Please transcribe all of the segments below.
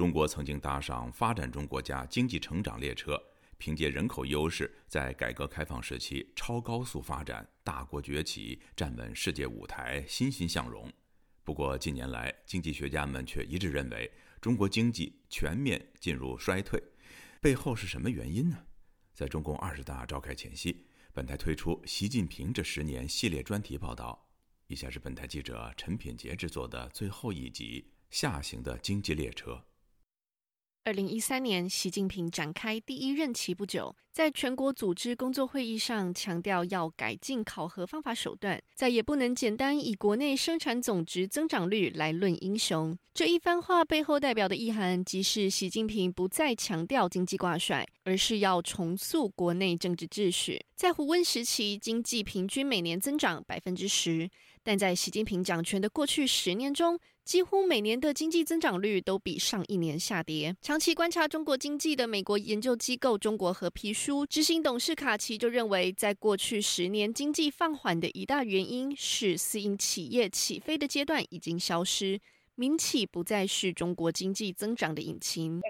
中国曾经搭上发展中国家经济成长列车，凭借人口优势，在改革开放时期超高速发展，大国崛起，站稳世界舞台，欣欣向荣。不过近年来，经济学家们却一致认为，中国经济全面进入衰退，背后是什么原因呢？在中共二十大召开前夕，本台推出《习近平这十年》系列专题报道。以下是本台记者陈品杰制作的最后一集《下行的经济列车》。二零一三年，习近平展开第一任期不久，在全国组织工作会议上强调要改进考核方法手段，再也不能简单以国内生产总值增长率来论英雄。这一番话背后代表的意涵，即是习近平不再强调经济挂帅，而是要重塑国内政治秩序。在胡温时期，经济平均每年增长百分之十，但在习近平掌权的过去十年中，几乎每年的经济增长率都比上一年下跌。长期观察中国经济的美国研究机构中国和皮书执行董事卡奇就认为，在过去十年经济放缓的一大原因是私营企业起飞的阶段已经消失，民企不再是中国经济增长的引擎。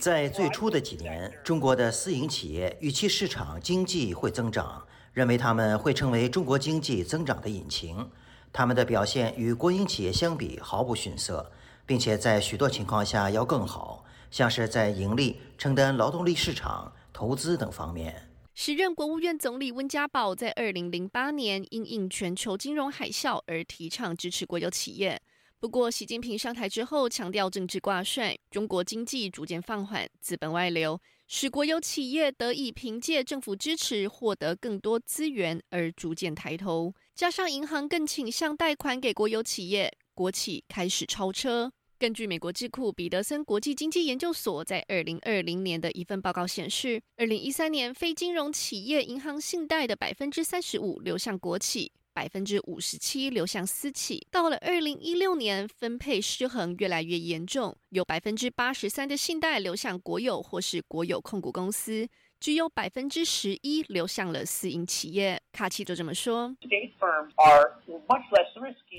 在最初的几年，中国的私营企业预期市场经济会增长。认为他们会成为中国经济增长的引擎，他们的表现与国营企业相比毫不逊色，并且在许多情况下要更好，像是在盈利、承担劳动力市场、投资等方面。时任国务院总理温家宝在二零零八年因应全球金融海啸而提倡支持国有企业。不过，习近平上台之后强调政治挂帅，中国经济逐渐放缓，资本外流。使国有企业得以凭借政府支持获得更多资源而逐渐抬头，加上银行更倾向贷款给国有企业，国企开始超车。根据美国智库彼得森国际经济研究所在二零二零年的一份报告显示，二零一三年非金融企业银行信贷的百分之三十五流向国企。百分之五十七流向私企，到了二零一六年，分配失衡越来越严重，有百分之八十三的信贷流向国有或是国有控股公司，只有百分之十一流向了私营企业。卡奇就这么说：，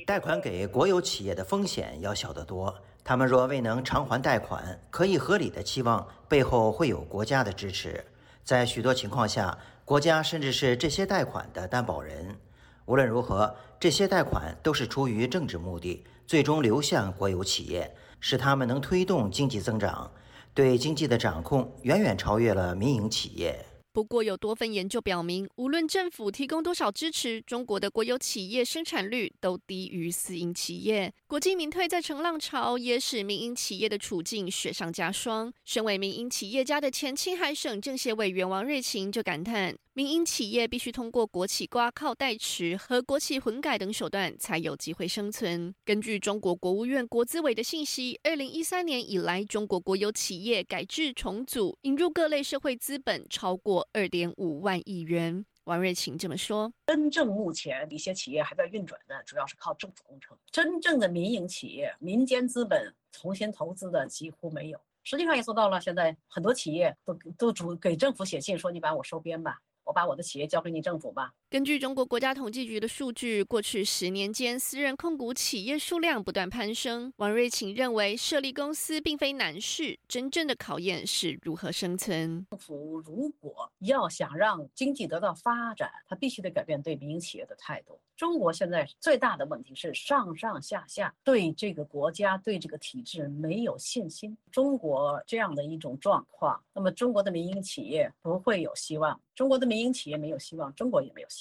贷款给国有企业的风险要小得多，他们若未能偿还贷款，可以合理的期望背后会有国家的支持，在许多情况下，国家甚至是这些贷款的担保人。无论如何，这些贷款都是出于政治目的，最终流向国有企业，使他们能推动经济增长，对经济的掌控远远超越了民营企业。不过，有多份研究表明，无论政府提供多少支持，中国的国有企业生产率都低于私营企业。国进民退在成浪潮，也使民营企业的处境雪上加霜。身为民营企业家的前青海省政协委员王瑞琴就感叹。民营企业必须通过国企挂靠代持和国企混改等手段，才有机会生存。根据中国国务院国资委的信息，二零一三年以来，中国国有企业改制重组，引入各类社会资本超过二点五万亿元。王瑞琴这么说：“真正目前一些企业还在运转的，主要是靠政府工程。真正的民营企业、民间资本重新投资的几乎没有。实际上也做到了，现在很多企业都都主给政府写信说：‘你把我收编吧。’”我把我的企业交给你政府吧。根据中国国家统计局的数据，过去十年间，私人控股企业数量不断攀升。王瑞琴认为，设立公司并非难事，真正的考验是如何生存。政府如果要想让经济得到发展，他必须得改变对民营企业的态度。中国现在最大的问题是上上下下对这个国家、对这个体制没有信心。中国这样的一种状况，那么中国的民营企业不会有希望。中国的民营企业没有希望，中国也没有希望。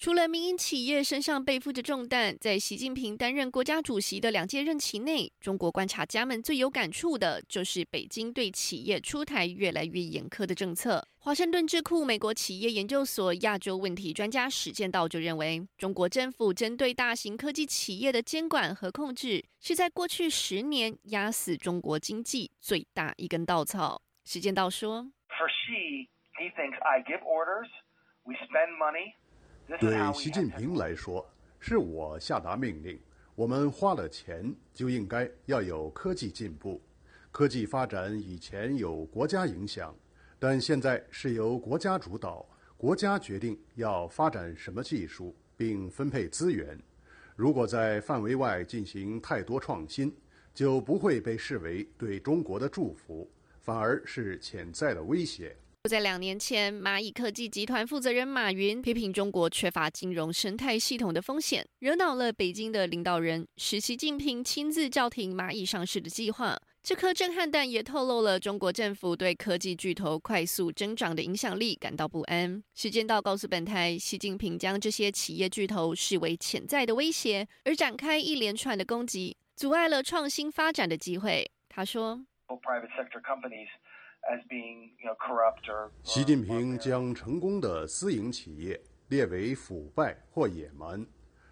除了民营企业身上背负着重担，在习近平担任国家主席的两届任期内，中国观察家们最有感触的就是北京对企业出台越来越严苛的政策。华盛顿智库美国企业研究所亚洲问题专家史建道就认为，中国政府针对大型科技企业的监管和控制，是在过去十年压死中国经济最大一根稻草。史建道说：“For she, he thinks I give orders, we spend money.” 对习近平来说，是我下达命令，我们花了钱就应该要有科技进步。科技发展以前有国家影响，但现在是由国家主导，国家决定要发展什么技术并分配资源。如果在范围外进行太多创新，就不会被视为对中国的祝福，反而是潜在的威胁。就在两年前，蚂蚁科技集团负责人马云批评中国缺乏金融生态系统的风险，惹恼了北京的领导人，使习近平亲自叫停蚂蚁上市的计划。这颗震撼弹也透露了中国政府对科技巨头快速增长的影响力感到不安。时间到，告诉本台，习近平将这些企业巨头视为潜在的威胁，而展开一连串的攻击，阻碍了创新发展的机会。他说。习近平将成功的私营企业列为腐败或野蛮，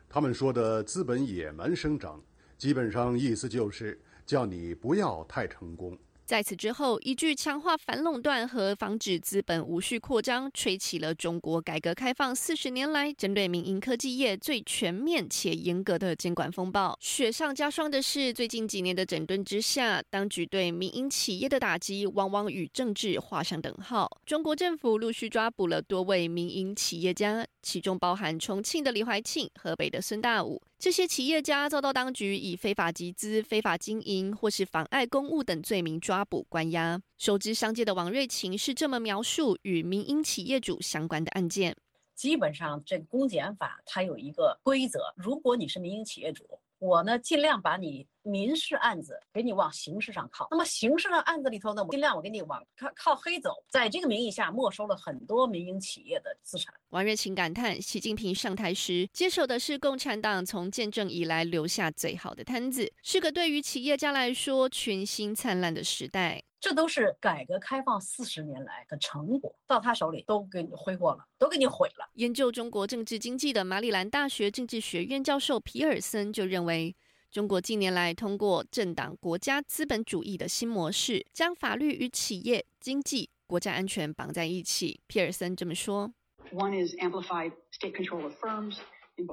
他们说的资本野蛮生长，基本上意思就是叫你不要太成功。在此之后，一句强化反垄断和防止资本无序扩张，吹起了中国改革开放四十年来针对民营科技业最全面且严格的监管风暴。雪上加霜的是，最近几年的整顿之下，当局对民营企业的打击往往与政治画上等号。中国政府陆续抓捕了多位民营企业家，其中包含重庆的李怀庆、河北的孙大武。这些企业家遭到当局以非法集资、非法经营或是妨碍公务等罪名抓捕关押。熟知商界的王瑞琴是这么描述与民营企业主相关的案件：基本上，这公检法它有一个规则，如果你是民营企业主，我呢尽量把你。民事案子给你往刑事上靠，那么刑事的案子里头呢，我尽量我给你往靠靠黑走，在这个名义下没收了很多民营企业的资产。王瑞琴感叹，习近平上台时接手的是共产党从建政以来留下最好的摊子，是个对于企业家来说群星灿烂的时代。这都是改革开放四十年来的成果，到他手里都给你挥霍了，都给你毁了。研究中国政治经济的马里兰大学政治学院教授皮尔森就认为。中国近年来通过政党、国家资本主义的新模式，将法律与企业、经济、国家安全绑在一起。皮尔森这么说：“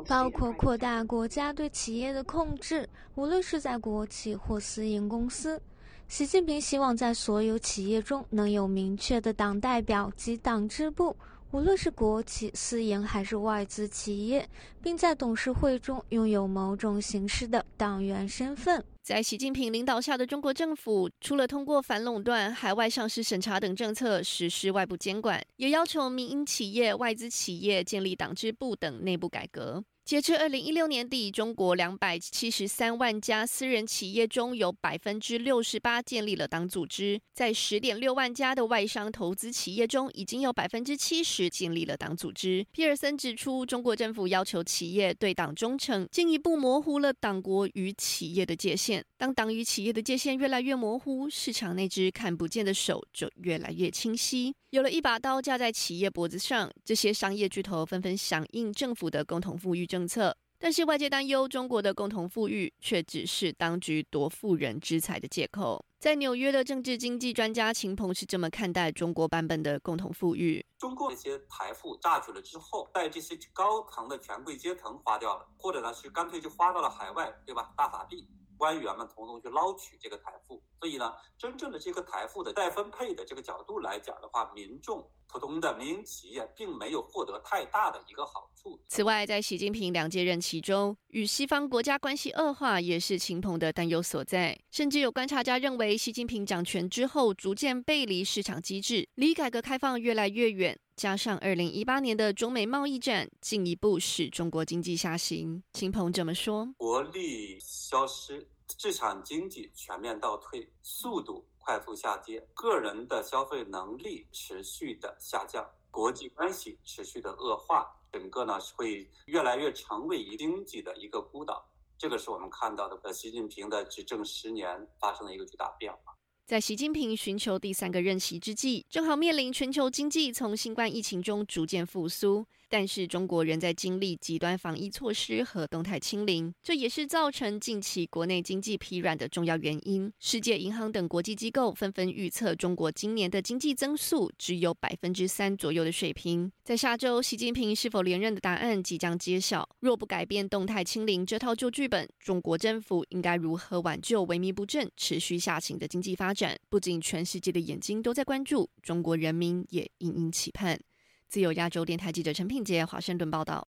包括扩大国家对企业的控制，无论是在国企或私营公司。习近平希望在所有企业中能有明确的党代表及党支部。”无论是国企、私营还是外资企业，并在董事会中拥有某种形式的党员身份。在习近平领导下的中国政府，除了通过反垄断、海外上市审查等政策实施外部监管，也要求民营企业、外资企业建立党支部等内部改革。截至二零一六年底，中国两百七十三万家私人企业中有百分之六十八建立了党组织；在十点六万家的外商投资企业中，已经有百分之七十建立了党组织。皮尔森指出，中国政府要求企业对党忠诚，进一步模糊了党国与企业的界限。当党与企业的界限越来越模糊，市场那只看不见的手就越来越清晰。有了一把刀架在企业脖子上，这些商业巨头纷纷响应政府的共同富裕政策。但是外界担忧，中国的共同富裕却只是当局夺富人之财的借口。在纽约的政治经济专家秦鹏是这么看待中国版本的共同富裕：中共那些财富榨取了之后，在这些高层的权贵阶层花掉了，或者呢是干脆就花到了海外，对吧？大法币。官员们从中去捞取这个财富，所以呢，真正的这个财富的再分配的这个角度来讲的话，民众普通的民营企业并没有获得太大的一个好处。此外，在习近平两届任期中，与西方国家关系恶化也是秦鹏的担忧所在。甚至有观察家认为，习近平掌权之后逐渐背离市场机制，离改革开放越来越远。加上二零一八年的中美贸易战，进一步使中国经济下行。秦鹏这么说：国力消失，市场经济全面倒退，速度快速下跌，个人的消费能力持续的下降，国际关系持续的恶化，整个呢会越来越成为经济的一个孤岛。这个是我们看到的，呃习近平的执政十年发生的一个巨大变化。在习近平寻求第三个任期之际，正好面临全球经济从新冠疫情中逐渐复苏。但是中国仍在经历极端防疫措施和动态清零，这也是造成近期国内经济疲软的重要原因。世界银行等国际机构纷纷预测，中国今年的经济增速只有百分之三左右的水平。在下周，习近平是否连任的答案即将揭晓。若不改变动态清零这套旧剧本，中国政府应该如何挽救萎靡不振、持续下行的经济发展？不仅全世界的眼睛都在关注，中国人民也殷殷期盼。自由亚洲电台记者陈品杰华盛顿报道。